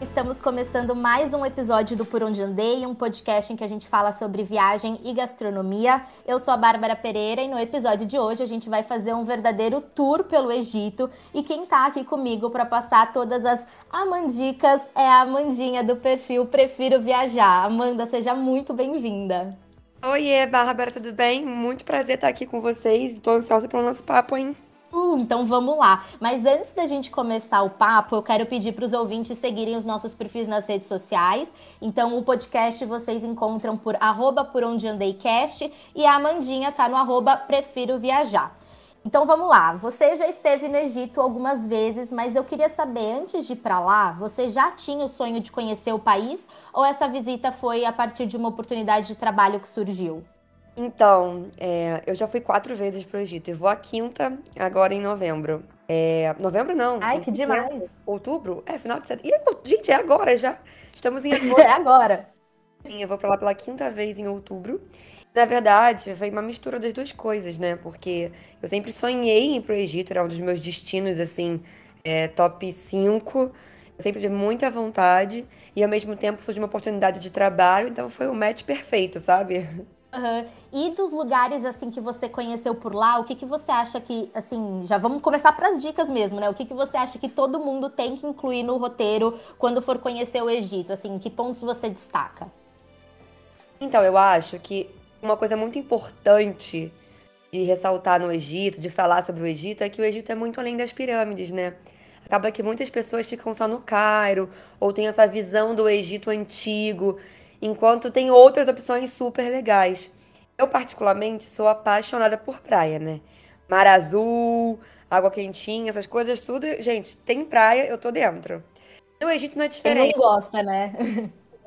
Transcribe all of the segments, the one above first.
Estamos começando mais um episódio do Por Onde Andei, um podcast em que a gente fala sobre viagem e gastronomia. Eu sou a Bárbara Pereira e no episódio de hoje a gente vai fazer um verdadeiro tour pelo Egito. E quem tá aqui comigo para passar todas as amandicas é a Amandinha do perfil Prefiro Viajar. Amanda, seja muito bem-vinda. Oiê, Bárbara, tudo bem? Muito prazer estar aqui com vocês. Estou ansiosa pelo nosso papo, hein? Uh, então vamos lá. Mas antes da gente começar o papo, eu quero pedir para os ouvintes seguirem os nossos perfis nas redes sociais. Então o podcast vocês encontram por arroba por onde e a Amandinha tá no arroba prefiro viajar. Então vamos lá. Você já esteve no Egito algumas vezes, mas eu queria saber, antes de ir para lá, você já tinha o sonho de conhecer o país ou essa visita foi a partir de uma oportunidade de trabalho que surgiu? Então, é, eu já fui quatro vezes pro Egito e vou a quinta agora em novembro. É, novembro não. Ai, que demais. Outubro? É, final de setembro. Gente, é agora já. Estamos em agora. é agora. Sim, eu vou pra lá pela quinta vez em outubro. Na verdade, foi uma mistura das duas coisas, né? Porque eu sempre sonhei em ir pro Egito, era um dos meus destinos, assim, é, top 5. Eu sempre tive muita vontade e ao mesmo tempo surgiu uma oportunidade de trabalho, então foi o match perfeito, sabe? Uhum. E dos lugares assim que você conheceu por lá, o que, que você acha que, assim, já vamos começar para as dicas mesmo, né? O que, que você acha que todo mundo tem que incluir no roteiro quando for conhecer o Egito? Assim, que pontos você destaca? Então, eu acho que uma coisa muito importante de ressaltar no Egito, de falar sobre o Egito, é que o Egito é muito além das pirâmides, né? Acaba que muitas pessoas ficam só no Cairo, ou tem essa visão do Egito antigo enquanto tem outras opções super legais. Eu, particularmente, sou apaixonada por praia, né? Mar azul, água quentinha, essas coisas tudo. Gente, tem praia, eu tô dentro. No Egito não é diferente. Quem gosta, né?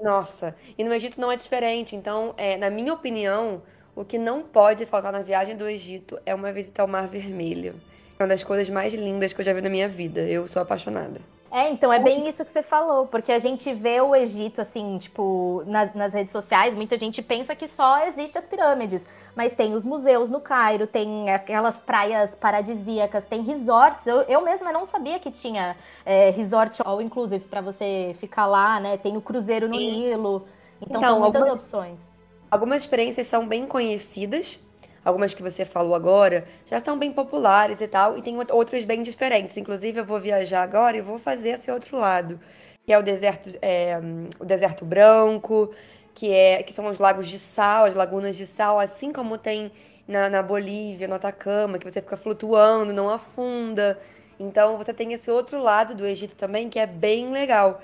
Nossa, e no Egito não é diferente. Então, é, na minha opinião, o que não pode faltar na viagem do Egito é uma visita ao Mar Vermelho. É uma das coisas mais lindas que eu já vi na minha vida. Eu sou apaixonada. É, então, é bem isso que você falou, porque a gente vê o Egito, assim, tipo, nas, nas redes sociais, muita gente pensa que só existe as pirâmides, mas tem os museus no Cairo, tem aquelas praias paradisíacas, tem resorts. Eu, eu mesma não sabia que tinha é, resort all inclusive para você ficar lá, né? Tem o cruzeiro no Sim. Nilo. Então, então, são muitas algumas, opções. Algumas experiências são bem conhecidas, algumas que você falou agora, já estão bem populares e tal, e tem outras bem diferentes. Inclusive, eu vou viajar agora e vou fazer esse outro lado, que é o deserto, é, o deserto branco, que, é, que são os lagos de sal, as lagunas de sal, assim como tem na, na Bolívia, no Atacama, que você fica flutuando, não afunda. Então, você tem esse outro lado do Egito também, que é bem legal.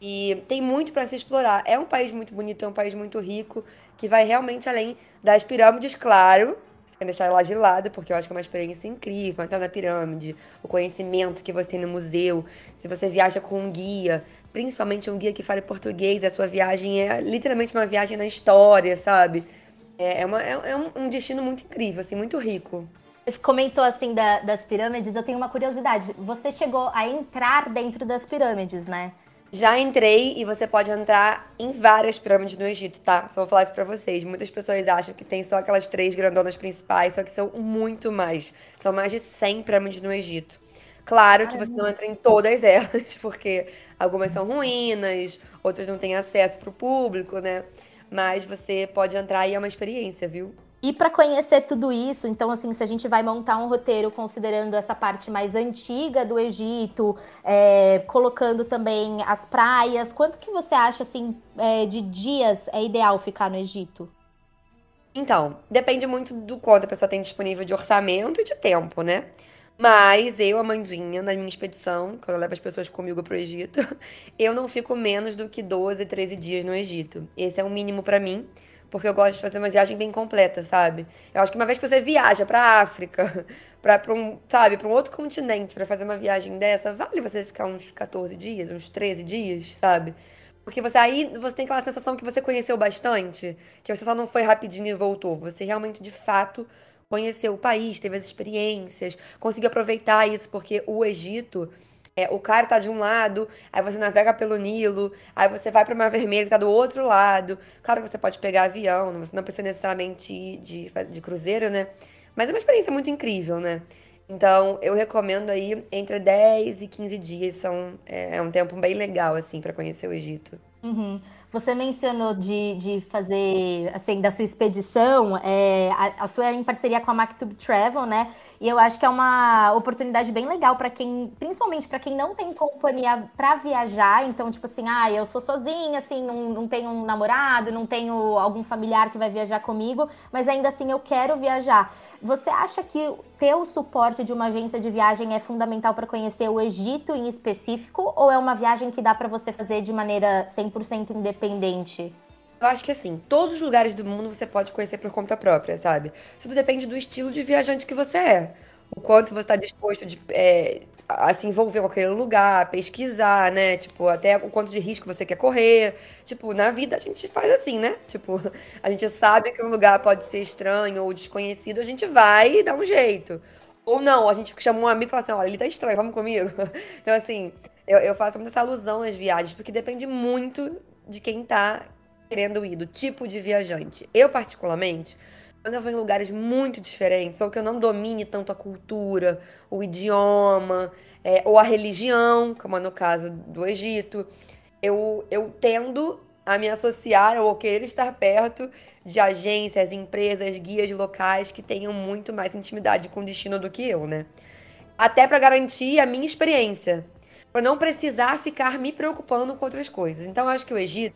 E tem muito para se explorar. É um país muito bonito, é um país muito rico, que vai realmente além das pirâmides, claro, sem deixar ela de lado, porque eu acho que é uma experiência incrível entrar na pirâmide, o conhecimento que você tem no museu, se você viaja com um guia, principalmente um guia que fale português, a sua viagem é literalmente uma viagem na história, sabe? É, é, uma, é, é um, destino muito incrível, assim, muito rico comentou assim da, das pirâmides, eu tenho uma curiosidade. Você chegou a entrar dentro das pirâmides, né? Já entrei e você pode entrar em várias pirâmides no Egito, tá? Só vou falar isso pra vocês. Muitas pessoas acham que tem só aquelas três grandonas principais, só que são muito mais. São mais de 100 pirâmides no Egito. Claro que você não entra em todas elas, porque algumas são ruínas, outras não têm acesso pro público, né? Mas você pode entrar e é uma experiência, viu? E para conhecer tudo isso, então assim, se a gente vai montar um roteiro considerando essa parte mais antiga do Egito, é, colocando também as praias, quanto que você acha assim é, de dias é ideal ficar no Egito? Então, depende muito do quanto a pessoa tem disponível de orçamento e de tempo, né? Mas eu, Amandinha, na minha expedição, quando eu levo as pessoas comigo pro Egito, eu não fico menos do que 12, 13 dias no Egito. Esse é o mínimo para mim porque eu gosto de fazer uma viagem bem completa, sabe? Eu acho que uma vez que você viaja para África, para um, sabe, para um outro continente para fazer uma viagem dessa, vale você ficar uns 14 dias, uns 13 dias, sabe? Porque você aí você tem aquela sensação que você conheceu bastante, que você só não foi rapidinho e voltou. Você realmente de fato conheceu o país, teve as experiências, conseguiu aproveitar isso, porque o Egito é, o cara tá de um lado, aí você navega pelo Nilo, aí você vai para o Mar Vermelho que tá do outro lado. Claro que você pode pegar avião, você não precisa necessariamente ir de, de cruzeiro, né? Mas é uma experiência muito incrível, né? Então, eu recomendo aí entre 10 e 15 dias, são, é, é um tempo bem legal, assim, para conhecer o Egito. Uhum. Você mencionou de, de fazer, assim, da sua expedição, é, a, a sua é em parceria com a Maktub Travel, né? E eu acho que é uma oportunidade bem legal para quem, principalmente para quem não tem companhia para viajar. Então, tipo assim, ah, eu sou sozinha, assim, não, não tenho um namorado, não tenho algum familiar que vai viajar comigo, mas ainda assim eu quero viajar. Você acha que ter o suporte de uma agência de viagem é fundamental para conhecer o Egito em específico? Ou é uma viagem que dá para você fazer de maneira 100% independente? Eu acho que assim, todos os lugares do mundo você pode conhecer por conta própria, sabe? Tudo depende do estilo de viajante que você é. O quanto você está disposto de, é, a se envolver com aquele lugar, pesquisar, né? Tipo, até o quanto de risco você quer correr. Tipo, na vida a gente faz assim, né? Tipo, a gente sabe que um lugar pode ser estranho ou desconhecido, a gente vai e dá um jeito. Ou não, a gente chama um amigo e fala assim, olha, ele tá estranho, vamos comigo. Então, assim, eu, eu faço muito essa alusão às viagens, porque depende muito de quem tá querendo ir, do tipo de viajante. Eu, particularmente, quando eu vou em lugares muito diferentes, ou que eu não domine tanto a cultura, o idioma, é, ou a religião, como é no caso do Egito, eu, eu tendo a me associar ou querer estar perto de agências, empresas, guias locais que tenham muito mais intimidade com o destino do que eu, né? Até para garantir a minha experiência, para não precisar ficar me preocupando com outras coisas. Então, acho que o Egito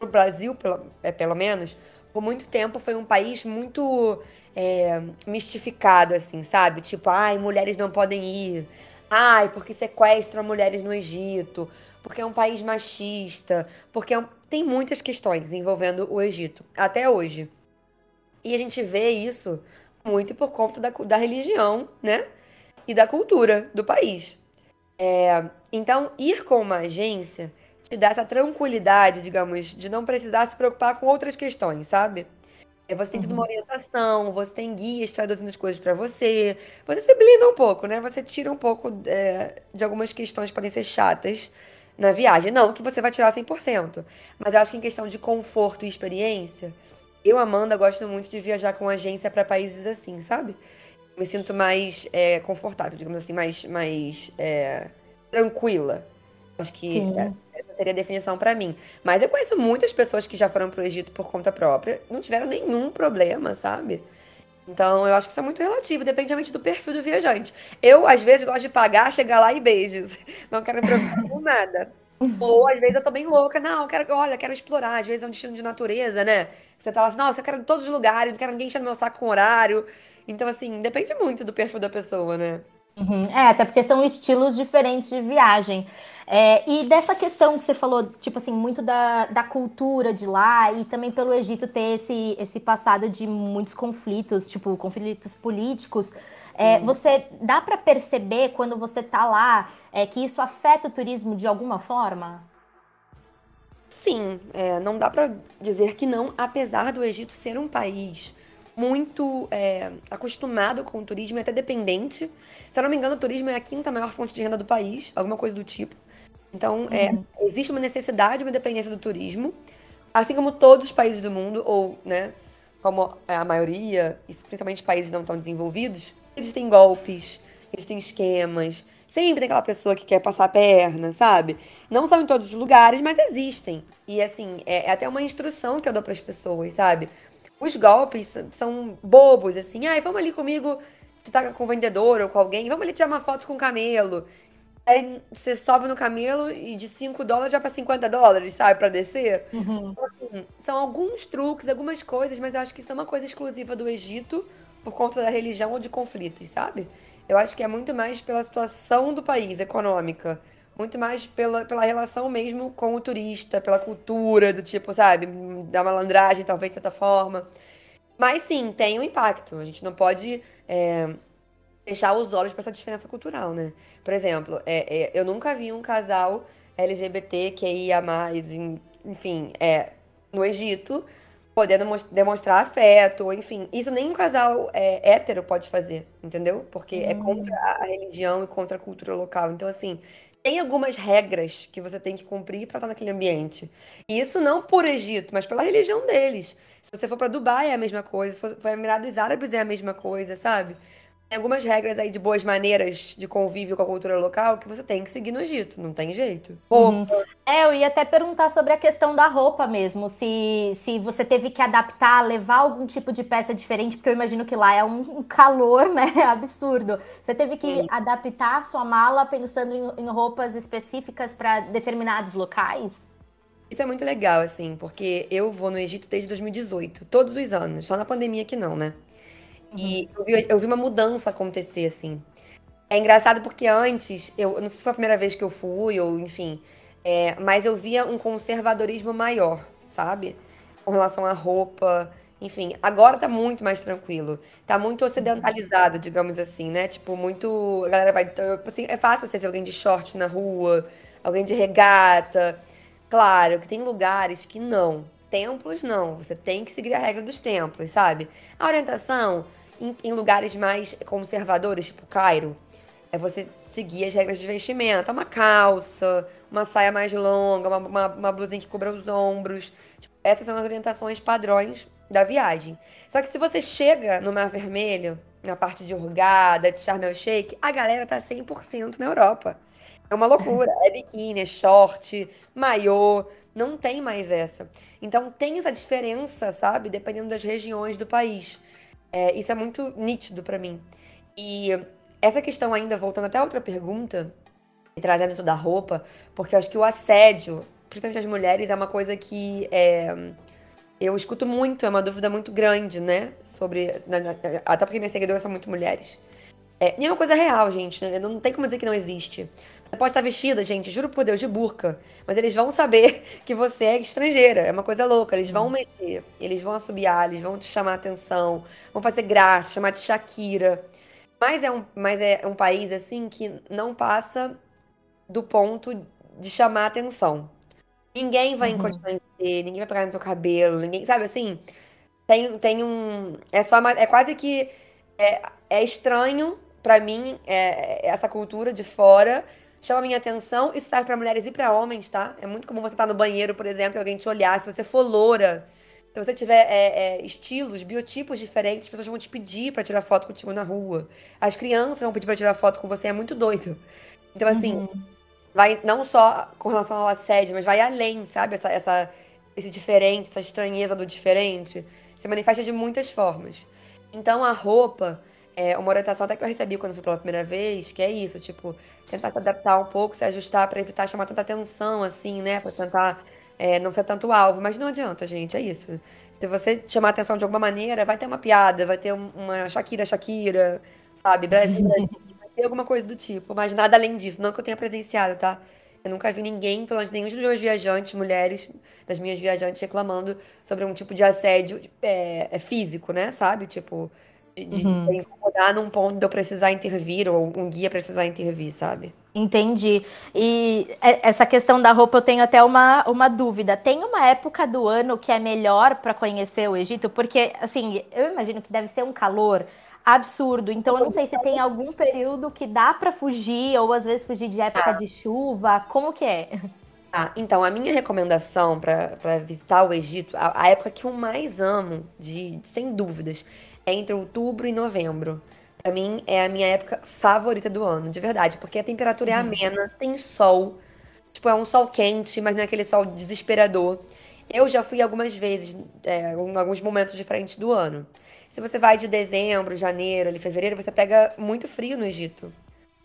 o Brasil, pelo, é, pelo menos, por muito tempo foi um país muito é, mistificado, assim, sabe? Tipo, ai, mulheres não podem ir. Ai, porque sequestram mulheres no Egito. Porque é um país machista. Porque é um... tem muitas questões envolvendo o Egito, até hoje. E a gente vê isso muito por conta da, da religião, né? E da cultura do país. É, então, ir com uma agência te dá essa tranquilidade, digamos, de não precisar se preocupar com outras questões, sabe? É, você tem uhum. uma orientação, você tem guias traduzindo as coisas para você. Você se blinda um pouco, né? Você tira um pouco é, de algumas questões que podem ser chatas na viagem. Não que você vai tirar 100%, mas eu acho que em questão de conforto e experiência, eu, Amanda, gosto muito de viajar com agência para países assim, sabe? Me sinto mais é, confortável, digamos assim, mais, mais é, tranquila. Acho que Sim. Seria a definição para mim. Mas eu conheço muitas pessoas que já foram pro Egito por conta própria, não tiveram nenhum problema, sabe? Então, eu acho que isso é muito relativo, depende do perfil do viajante. Eu, às vezes, gosto de pagar, chegar lá e beijos. Não quero me preocupar com nada. Ou, às vezes, eu tô bem louca. Não, quero, olha, quero explorar. Às vezes é um destino de natureza, né? Você tá lá assim, nossa, eu quero em todos os lugares, não quero ninguém enchendo meu saco com horário. Então, assim, depende muito do perfil da pessoa, né? Uhum. É, até porque são estilos diferentes de viagem. É, e dessa questão que você falou, tipo assim, muito da, da cultura de lá e também pelo Egito ter esse, esse passado de muitos conflitos, tipo, conflitos políticos. É, você dá para perceber quando você tá lá é, que isso afeta o turismo de alguma forma? Sim, é, não dá para dizer que não, apesar do Egito ser um país muito é, acostumado com o turismo e até dependente. Se eu não me engano, o turismo é a quinta maior fonte de renda do país, alguma coisa do tipo. Então, é, uhum. existe uma necessidade, uma dependência do turismo, assim como todos os países do mundo, ou, né, como a maioria, principalmente países não tão desenvolvidos, existem golpes, existem esquemas, sempre tem aquela pessoa que quer passar a perna, sabe? Não são em todos os lugares, mas existem. E, assim, é, é até uma instrução que eu dou para as pessoas, sabe? Os golpes são bobos, assim, ai, vamos ali comigo, você tá com o vendedor ou com alguém, vamos ali tirar uma foto com o camelo. Aí você sobe no camelo e de 5 dólares já para 50 dólares, sabe, para descer. Uhum. Então, assim, são alguns truques, algumas coisas, mas eu acho que isso é uma coisa exclusiva do Egito por conta da religião ou de conflitos, sabe? Eu acho que é muito mais pela situação do país econômica, muito mais pela, pela relação mesmo com o turista, pela cultura, do tipo, sabe, da malandragem, talvez de certa forma. Mas sim, tem um impacto. A gente não pode é, fechar os olhos para essa diferença cultural, né? Por exemplo, é, é, eu nunca vi um casal LGBT que ia mais, enfim, é, no Egito, podendo demonstrar afeto, ou enfim. Isso nem um casal é, hétero pode fazer, entendeu? Porque é hum. contra a religião e contra a cultura local. Então, assim, tem algumas regras que você tem que cumprir para estar naquele ambiente. E isso não por Egito, mas pela religião deles. Se você for para Dubai é a mesma coisa, se for para Emirados Árabes é a mesma coisa, sabe? Tem algumas regras aí de boas maneiras de convívio com a cultura local que você tem que seguir no Egito, não tem jeito. Uhum. É, eu ia até perguntar sobre a questão da roupa mesmo, se, se você teve que adaptar, levar algum tipo de peça diferente, porque eu imagino que lá é um calor, né, absurdo. Você teve que Sim. adaptar a sua mala pensando em, em roupas específicas para determinados locais? Isso é muito legal, assim, porque eu vou no Egito desde 2018, todos os anos, só na pandemia que não, né? E uhum. eu vi, eu vi uma mudança acontecer, assim. É engraçado porque antes, eu não sei se foi a primeira vez que eu fui, ou enfim, é, mas eu via um conservadorismo maior, sabe? Com relação à roupa, enfim. Agora tá muito mais tranquilo. Tá muito ocidentalizado, digamos assim, né? Tipo, muito. A galera vai. Assim, é fácil você ver alguém de short na rua, alguém de regata. Claro que tem lugares que não. Templos não. Você tem que seguir a regra dos templos, sabe? A orientação em, em lugares mais conservadores, tipo Cairo, é você seguir as regras de vestimento. Uma calça, uma saia mais longa, uma, uma, uma blusinha que cubra os ombros. Tipo, essas são as orientações padrões da viagem. Só que se você chega no Mar Vermelho, na parte de Hurghada, de Sharm el Sheikh, a galera tá 100% na Europa. É uma loucura. É biquíni, é short, maiô. Não tem mais essa. Então tem essa diferença, sabe? Dependendo das regiões do país. É, isso é muito nítido para mim. E essa questão ainda, voltando até a outra pergunta, e trazendo isso da roupa, porque eu acho que o assédio, principalmente as mulheres, é uma coisa que é, eu escuto muito, é uma dúvida muito grande, né? Sobre. Até porque minhas seguidoras são muito mulheres. É, e é uma coisa real, gente. Né? Não tem como dizer que não existe. Você pode estar vestida, gente, juro por Deus, de burca. Mas eles vão saber que você é estrangeira. É uma coisa louca. Eles vão uhum. mexer, eles vão assobiar, eles vão te chamar a atenção, vão fazer graça, chamar de Shakira. Mas é um, mas é um país, assim, que não passa do ponto de chamar a atenção. Ninguém vai uhum. encostar em você, ninguém vai pegar no seu cabelo, ninguém, sabe assim? Tem, tem um. É só. É quase que. É, é estranho para mim, é, essa cultura de fora chama a minha atenção. Isso serve para mulheres e para homens, tá? É muito comum você estar tá no banheiro, por exemplo, e alguém te olhar. Se você for loura, se você tiver é, é, estilos, biotipos diferentes, as pessoas vão te pedir para tirar foto contigo na rua. As crianças vão pedir para tirar foto com você. É muito doido. Então, assim, uhum. vai não só com relação ao assédio, mas vai além, sabe? Essa, essa, esse diferente, essa estranheza do diferente se manifesta de muitas formas. Então, a roupa é, uma orientação até que eu recebi quando fui pela primeira vez, que é isso, tipo, tentar se adaptar um pouco, se ajustar para evitar chamar tanta atenção, assim, né? Pra tentar é, não ser tanto alvo. Mas não adianta, gente, é isso. Se você chamar atenção de alguma maneira, vai ter uma piada, vai ter uma Shakira, Shakira, sabe? Brasil, Brasil, vai ter alguma coisa do tipo. Mas nada além disso, não que eu tenha presenciado, tá? Eu nunca vi ninguém, pelo menos nenhum dos meus viajantes, mulheres, das minhas viajantes, reclamando sobre um tipo de assédio é, é físico, né? Sabe? Tipo, de, de uhum. incomodar num ponto de eu precisar intervir ou um guia precisar intervir, sabe? Entendi. E essa questão da roupa eu tenho até uma, uma dúvida. Tem uma época do ano que é melhor para conhecer o Egito? Porque, assim, eu imagino que deve ser um calor absurdo. Então, eu não sei se tem algum período que dá para fugir, ou às vezes fugir de época ah. de chuva. Como que é? Ah, então, a minha recomendação para visitar o Egito, a, a, época que eu mais amo, de, sem dúvidas, é entre outubro e novembro. Pra mim, é a minha época favorita do ano, de verdade. Porque a temperatura é uhum. amena, tem sol. Tipo, é um sol quente, mas não é aquele sol desesperador. Eu já fui algumas vezes, é, em alguns momentos diferentes do ano. Se você vai de dezembro, janeiro, ali, fevereiro, você pega muito frio no Egito.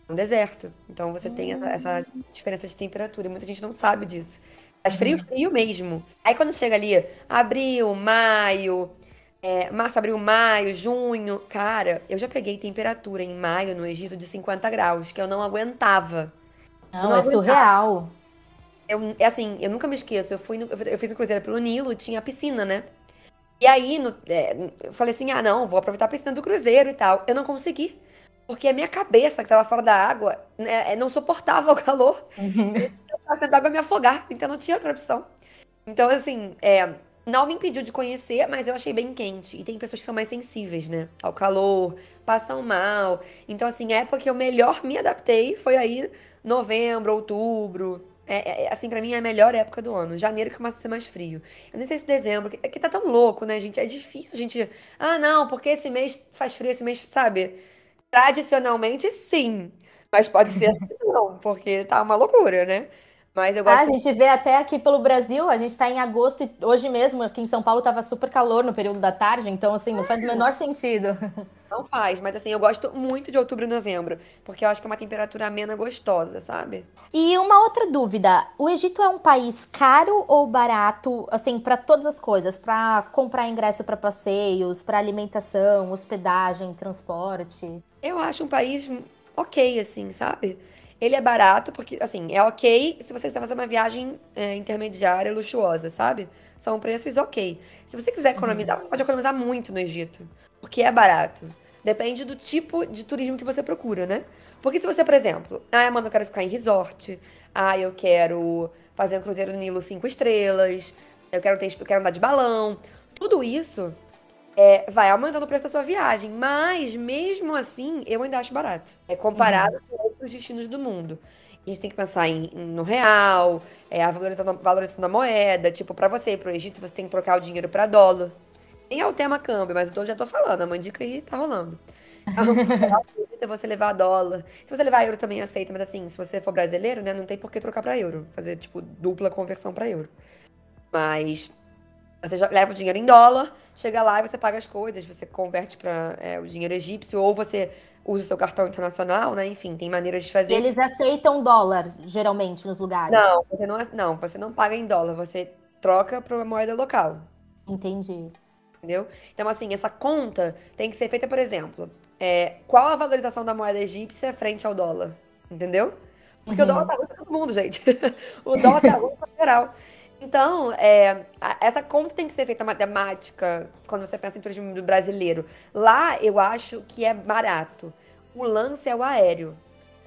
É um deserto. Então você tem essa, essa hum. diferença de temperatura. E muita gente não sabe disso. Faz frio, uhum. frio mesmo. Aí quando chega ali, abril, maio, é, março, abril, maio, junho. Cara, eu já peguei temperatura em maio no Egito de 50 graus, que eu não aguentava. Não, não é aguentava. surreal. Eu, é assim, eu nunca me esqueço. Eu fui no, eu fiz um cruzeiro pelo Nilo, tinha piscina, né? E aí, no, é, eu falei assim: ah, não, vou aproveitar a piscina do cruzeiro e tal. Eu não consegui. Porque a minha cabeça, que tava fora da água, né, é, não suportava o calor. Uhum. Eu tava dentro d'água me afogar, então não tinha outra opção. Então, assim, é, não me impediu de conhecer, mas eu achei bem quente. E tem pessoas que são mais sensíveis, né? Ao calor, passam mal. Então, assim, a época que eu melhor me adaptei foi aí novembro, outubro. É, é assim, para mim é a melhor época do ano. Janeiro que começa a ser mais frio. Eu nem sei se dezembro, é que tá tão louco, né, gente? É difícil a gente. Ah, não, porque esse mês faz frio, esse mês, sabe? Tradicionalmente, sim. Mas pode ser que não, porque tá uma loucura, né? Mas eu Ah, gosto. a gente vê até aqui pelo Brasil, a gente está em agosto e hoje mesmo aqui em São Paulo estava super calor no período da tarde, então assim, não faz o menor sentido. Não faz, mas assim, eu gosto muito de outubro e novembro, porque eu acho que é uma temperatura amena gostosa, sabe? E uma outra dúvida, o Egito é um país caro ou barato, assim, para todas as coisas, para comprar ingresso para passeios, para alimentação, hospedagem, transporte? Eu acho um país ok, assim, sabe? Ele é barato, porque, assim, é ok se você quiser fazer uma viagem é, intermediária, luxuosa, sabe? São preços ok. Se você quiser economizar, você pode economizar muito no Egito, porque é barato. Depende do tipo de turismo que você procura, né? Porque se você, por exemplo, ah, mano, eu quero ficar em resort, ah, eu quero fazer um cruzeiro no Nilo cinco estrelas, eu quero ter, eu quero andar de balão, tudo isso é, vai aumentando o preço da sua viagem, mas mesmo assim eu ainda acho barato. É comparado com outros destinos do mundo. A gente tem que pensar em, em- no real, é, a valorização, valorização da moeda. Tipo, pra você ir pro Egito, você tem que trocar o dinheiro pra dólar. Nem é o tema câmbio, mas eu já tô falando, a mandica aí tá rolando. É você levar dólar. Se você levar euro também aceita, mas assim, se você for brasileiro, né, não tem por que trocar pra euro. Fazer, tipo, dupla conversão pra euro. Mas você já leva o dinheiro em dólar, chega lá e você paga as coisas, você converte para o dinheiro egípcio, ou você usa o seu cartão internacional, né? Enfim, tem maneiras de E fazer. eles aceitam dólar, geralmente, nos lugares. Não, você não, não, você não paga em dólar, você troca para moeda local, Entendi. entendeu? Então, assim, essa conta tem que ser feita, por exemplo, é, qual a valorização da moeda egípcia frente ao dólar, entendeu? Porque o Uhum. dólar tá ruim pra todo mundo, gente. O dólar tá ruim pra geral. Então, é, essa conta tem que ser feita matemática quando você pensa em turismo brasileiro. Lá, eu acho que é barato. O lance é o aéreo.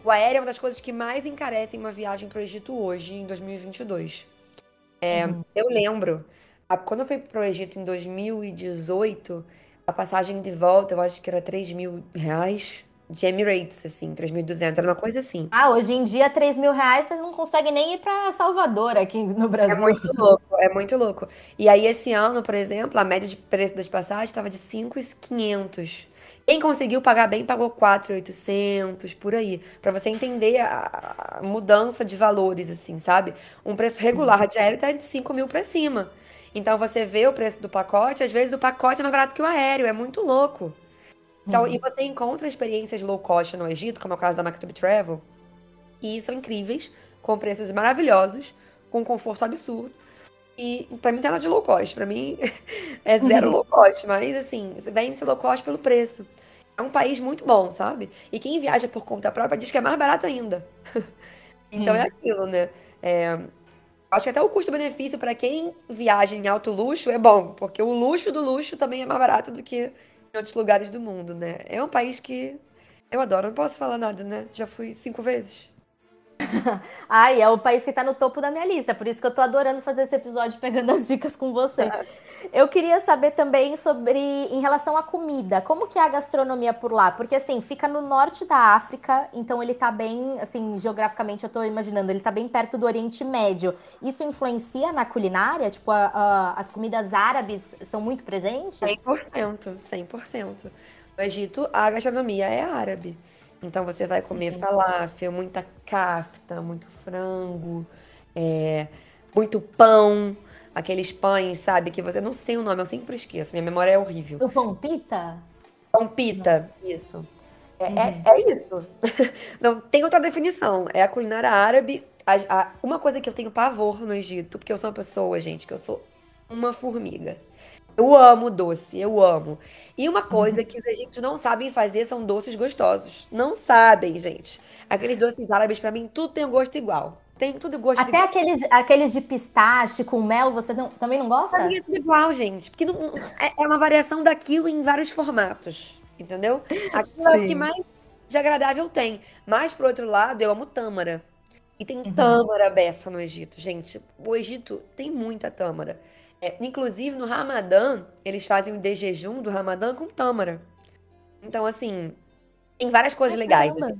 O aéreo é uma das coisas que mais encarecem uma viagem para o Egito hoje, em 2022. É, Uhum. Eu lembro, a- quando eu fui para o Egito em 2018, a passagem de volta, eu acho que era 3 mil reais de Emirates, assim, 3.200, era uma coisa assim. Ah, hoje em dia, 3 mil reais, vocês não conseguem nem ir para Salvador aqui no É Brasil. muito louco, é muito louco. E aí, esse ano, por exemplo, a média de preço das passagens estava de 5.500. Quem conseguiu pagar bem pagou 4.800, por aí. Pra você entender a mudança de valores, assim, sabe? Um preço regular de aéreo tá de 5 mil pra cima. Então, você vê o preço do pacote, às vezes o pacote é mais barato que o aéreo, é muito louco. Então, e você encontra experiências low cost no Egito, como é o caso da Maktub Travel, e são incríveis, com preços maravilhosos, com conforto absurdo. E pra mim tá nada de low cost, pra mim é zero low cost, mas assim, você vende esse low cost pelo preço. É um país muito bom, sabe? E quem viaja por conta própria diz que é mais barato ainda. Então é aquilo, né? É, acho que até o custo-benefício pra quem viaja em alto luxo é bom, porque o luxo do luxo também é mais barato do que em outros lugares do mundo, né? É um país que eu adoro, não posso falar nada, né? Já fui cinco vezes. Ai, é o país que tá no topo da minha lista, por isso que eu tô adorando fazer esse episódio pegando as dicas com você. Eu queria saber também sobre, em relação à comida, como que é a gastronomia por lá? Porque assim, fica no norte da África, então ele tá bem, assim, geograficamente eu tô imaginando, ele tá bem perto do Oriente Médio. Isso influencia na culinária? Tipo, a- a- as comidas árabes são muito presentes? 100%, 100%. No Egito, a gastronomia é árabe. Então você vai comer falafel, muita kafta, muito frango, é, muito pão, aqueles pães, sabe? Que você não sei o nome, eu sempre esqueço, minha memória é horrível. O pão pita? Pão pita, isso. É, é, é isso. Não tem outra definição. É a culinária árabe. A- a- uma coisa que eu tenho pavor no Egito, porque eu sou uma pessoa, gente, que eu sou uma formiga. Eu amo doce, eu amo. E uma coisa que os egípcios não sabem fazer são doces gostosos. Não sabem, gente. Aqueles doces árabes, pra mim, tudo tem um gosto igual. Tem tudo gosto Até igual. aqueles, aqueles de pistache com mel, você não- também não gosta? Pra mim é tudo igual, gente. Porque não- é, é uma variação daquilo em vários formatos. Entendeu? Aquilo é o que mais de agradável tem. Mas, por outro lado, eu amo tâmara. E tem Uhum. tâmara beça no Egito, gente. O Egito tem muita tâmara. É, inclusive, no Ramadã, eles fazem o de jejum do Ramadã com tâmara. Então, assim, tem várias coisas legais. Caramba.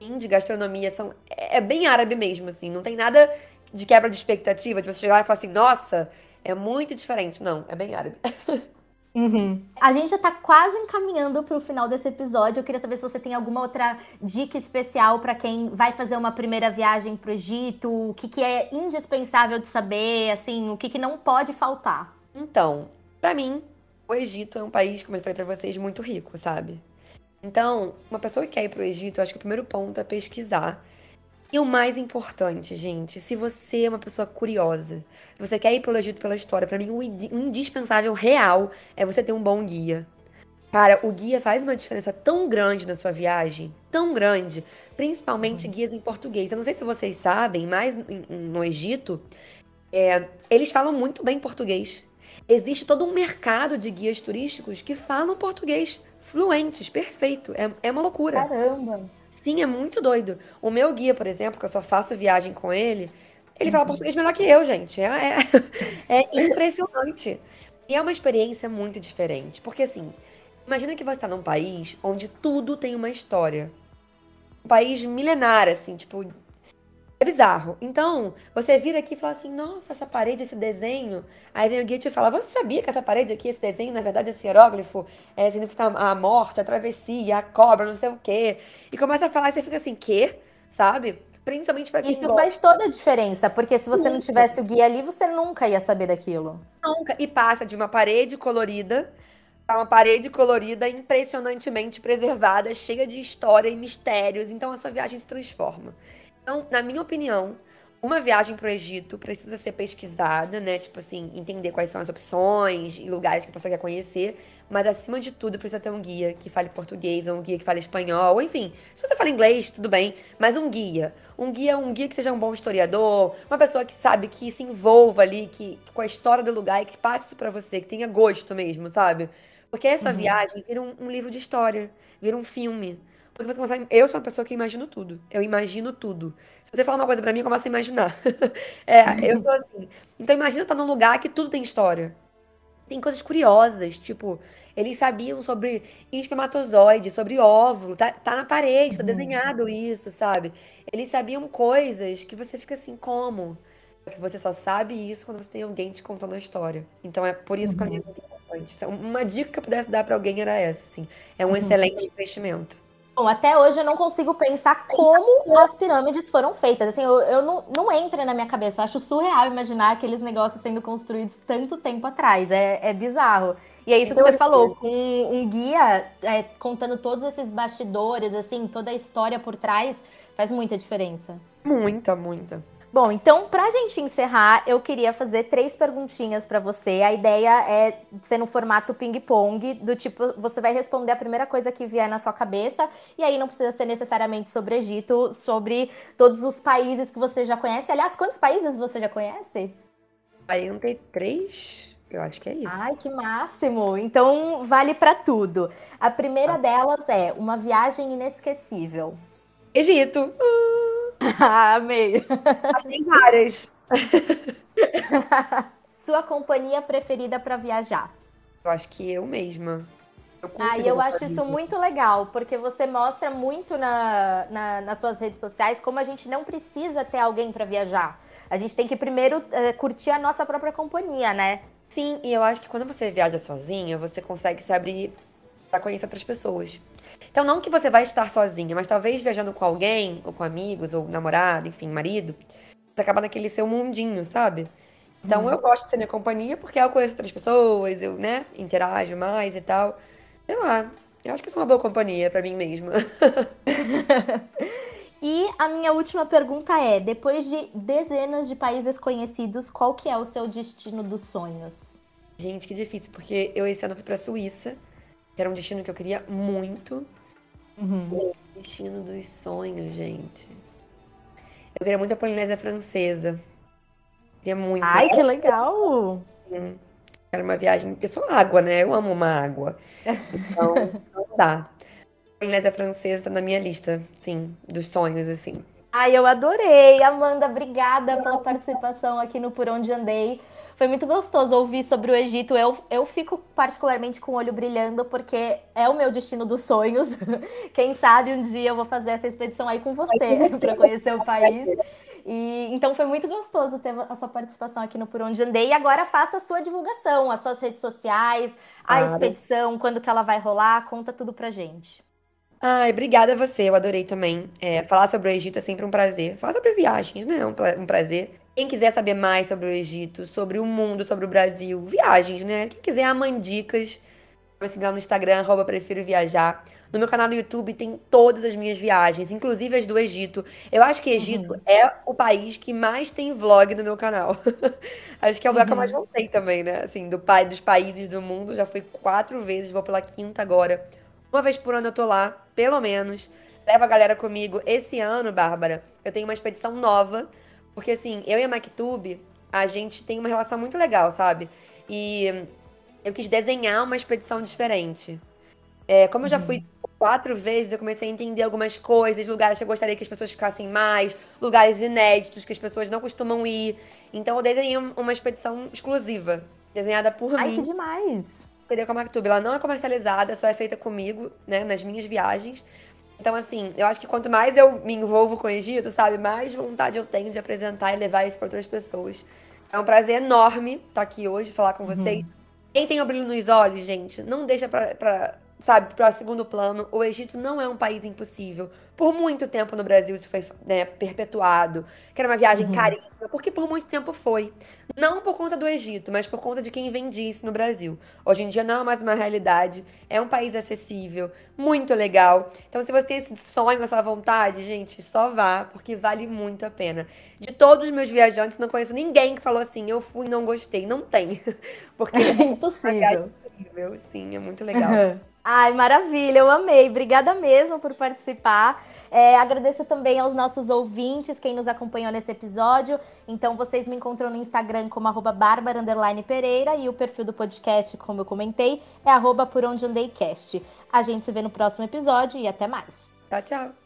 assim, de gastronomia. São, é é bem árabe mesmo, assim. Não tem nada de quebra de expectativa, de você chegar lá e falar assim, nossa, é muito diferente. Não, é bem árabe. Uhum. A gente já tá quase encaminhando para o final desse episódio. Eu queria saber se você tem alguma outra dica especial para quem vai fazer uma primeira viagem para o Egito, o que, que é indispensável de saber, assim, o que, que não pode faltar. Então, para mim, o Egito é um país, como eu falei para vocês, muito rico, sabe? Então, uma pessoa que quer ir para o Egito, eu acho que o primeiro ponto é pesquisar e o mais importante, gente, se você é uma pessoa curiosa, se você quer ir pelo Egito pela história, para mim o indispensável real é você ter um bom guia. Cara, o guia faz uma diferença tão grande na sua viagem, tão grande, principalmente uhum. guias em português. Eu não sei se vocês sabem, mas no Egito, é, eles falam muito bem português. Existe todo um mercado de guias turísticos que falam português fluentes, perfeito. É, é uma loucura. Caramba! Sim, é muito doido. O meu guia, por exemplo, que eu só faço viagem com ele, ele fala uhum. português melhor que eu, gente. É, é, é impressionante. E é uma experiência muito diferente. Porque, assim, imagina que você está num país onde tudo tem uma história. Um país milenar, assim, tipo, é bizarro. Então, você vira aqui e fala assim: nossa, essa parede, esse desenho. Aí vem o guia e te fala: você sabia que essa parede aqui, esse desenho, na verdade, esse hieróglifo, é, significa a morte, a travessia, a cobra, não sei o quê. E começa a falar e você fica assim: quê? Sabe? Principalmente para quem Isso gosta. faz toda a diferença, porque se você não tivesse o guia ali, você nunca ia saber daquilo. Nunca. E passa de uma parede colorida para uma parede colorida impressionantemente preservada, cheia de história e mistérios. Então a sua viagem se transforma. Então, na minha opinião, uma viagem para o Egito precisa ser pesquisada, né? Tipo assim, entender quais são as opções e lugares que a pessoa quer conhecer. Mas acima de tudo, precisa ter um guia que fale português, ou um guia que fale espanhol, ou enfim, se você fala inglês, tudo bem, mas um guia. Um guia, um guia que seja um bom historiador, uma pessoa que sabe, que se envolva ali, que, com a história do lugar e que passe isso pra você, que tenha gosto mesmo, sabe? Porque essa uhum. viagem vira um, um livro de história, vira um filme. Porque você consegue. Eu sou uma pessoa que imagino tudo. Eu imagino tudo. Se você falar uma coisa para mim, eu começo a imaginar. é, eu sou assim. Então imagina estar num lugar que tudo tem história. Tem coisas curiosas, tipo, eles sabiam sobre espermatozoide, sobre óvulo, tá, tá na parede, tá uhum. desenhado isso, sabe? Eles sabiam coisas que você fica assim, como? Que você só sabe isso quando você tem alguém te contando a história. Então é por isso que uhum. é muito importante. Então, uma dica que eu pudesse dar para alguém era essa, assim. É um uhum. excelente investimento. Bom, até hoje eu não consigo pensar como as pirâmides foram feitas. Assim, eu, eu não, não entra na minha cabeça. Eu acho surreal imaginar aqueles negócios sendo construídos tanto tempo atrás. É, é bizarro. E é isso que você falou, com um, um guia é, contando todos esses bastidores, assim, toda a história por trás, faz muita diferença. Muita, muita. Bom, então, pra gente encerrar, eu queria fazer três perguntinhas para você. A ideia é ser no formato ping-pong, do tipo, você vai responder a primeira coisa que vier na sua cabeça, e aí não precisa ser necessariamente sobre Egito, sobre todos os países que você já conhece. Aliás, quantos países você já conhece? 43? Eu acho que é isso. Ai, que máximo! Então, vale para tudo. A primeira ah. delas é uma viagem inesquecível. Egito! Uh! Ah, amei. Mas tem várias. Sua companhia preferida para viajar? Eu acho que eu mesma. Eu ah, e eu acho isso muito legal, porque você mostra muito na, na, nas suas redes sociais como a gente não precisa ter alguém para viajar. A gente tem que primeiro uh, curtir a nossa própria companhia, né? Sim, e eu acho que quando você viaja sozinha, você consegue se abrir para conhecer outras pessoas. Então, não que você vai estar sozinha, mas talvez viajando com alguém, ou com amigos, ou namorado, enfim, marido, você acaba naquele seu mundinho, sabe? Então, hum. eu gosto de ser minha companhia porque eu conheço outras pessoas, eu, né, interajo mais e tal. Sei lá, eu acho que eu sou uma boa companhia para mim mesma. e a minha última pergunta é: depois de dezenas de países conhecidos, qual que é o seu destino dos sonhos? Gente, que difícil, porque eu esse ano fui pra Suíça, que era um destino que eu queria muito. Uhum. Destino dos sonhos, gente. Eu queria muito a Polinésia Francesa. Queria muito. Ai, que legal! Sim. Era uma viagem. Eu sou água, né? Eu amo uma água. Então, não dá. A Polinésia Francesa tá na minha lista, sim, dos sonhos, assim. Ai, eu adorei. Amanda, obrigada pela participação aqui no Por Onde Andei. Foi muito gostoso ouvir sobre o Egito. Eu, eu fico particularmente com o olho brilhando, porque é o meu destino dos sonhos. Quem sabe um dia eu vou fazer essa expedição aí com você para conhecer o país. E, então foi muito gostoso ter a sua participação aqui no Por Onde Andei. E agora faça a sua divulgação, as suas redes sociais, a expedição, quando que ela vai rolar, conta tudo pra gente. Ai, obrigada a você, eu adorei também. É, falar sobre o Egito é sempre um prazer. Falar sobre viagens, né? É um prazer. Quem quiser saber mais sobre o Egito, sobre o mundo, sobre o Brasil, viagens, né? Quem quiser amandicas, vai seguir lá no Instagram, arroba prefiro viajar. No meu canal do YouTube tem todas as minhas viagens, inclusive as do Egito. Eu acho que Egito uhum. é o país que mais tem vlog no meu canal. acho que é o lugar uhum. que eu mais uhum. voltei também, né? Assim, do pai dos países do mundo, já fui quatro vezes, vou pela quinta agora. Uma vez por ano eu tô lá, pelo menos. Levo a galera comigo. Esse ano, Bárbara, eu tenho uma expedição nova, porque assim, eu e a MacTube, a gente tem uma relação muito legal, sabe? E eu quis desenhar uma expedição diferente. É, como eu já fui quatro vezes eu comecei a entender algumas coisas, lugares que eu gostaria que as pessoas ficassem mais, lugares inéditos que as pessoas não costumam ir. Então eu desenhei uma expedição exclusiva, desenhada por Ai, mim. Ai, que demais! Seria com a Mactube. Ela não é comercializada, só é feita comigo, né, nas minhas viagens. Então, assim, eu acho que quanto mais eu me envolvo com o Egito, sabe, mais vontade eu tenho de apresentar e levar isso para outras pessoas. É um prazer enorme estar aqui hoje, falar com uhum. vocês. Uhum. Quem tem o brilho nos olhos, gente, não deixa pra sabe, para segundo plano. O Egito não é um país impossível. Por muito tempo no Brasil isso foi né, perpetuado, que era uma viagem uhum. caríssima, porque por muito tempo foi. Não por conta do Egito, mas por conta de quem vendia isso no Brasil. Hoje em dia não é mais uma realidade, é um país acessível, muito legal. Então, se você tem esse sonho, essa vontade, gente, só vá, porque vale muito a pena. De todos os meus viajantes, não conheço ninguém que falou assim, eu fui e não gostei. Não tem. Porque é impossível. É incrível, sim, é muito legal. Ai, maravilha, eu amei. Obrigada mesmo por participar. É, agradeço também aos nossos ouvintes, quem nos acompanhou nesse episódio. Então, vocês me encontram no Instagram como arroba Pereira e o perfil do podcast, como eu comentei, é arroba por onde andei cast. A gente se vê no próximo episódio e até mais. Tchau, tchau.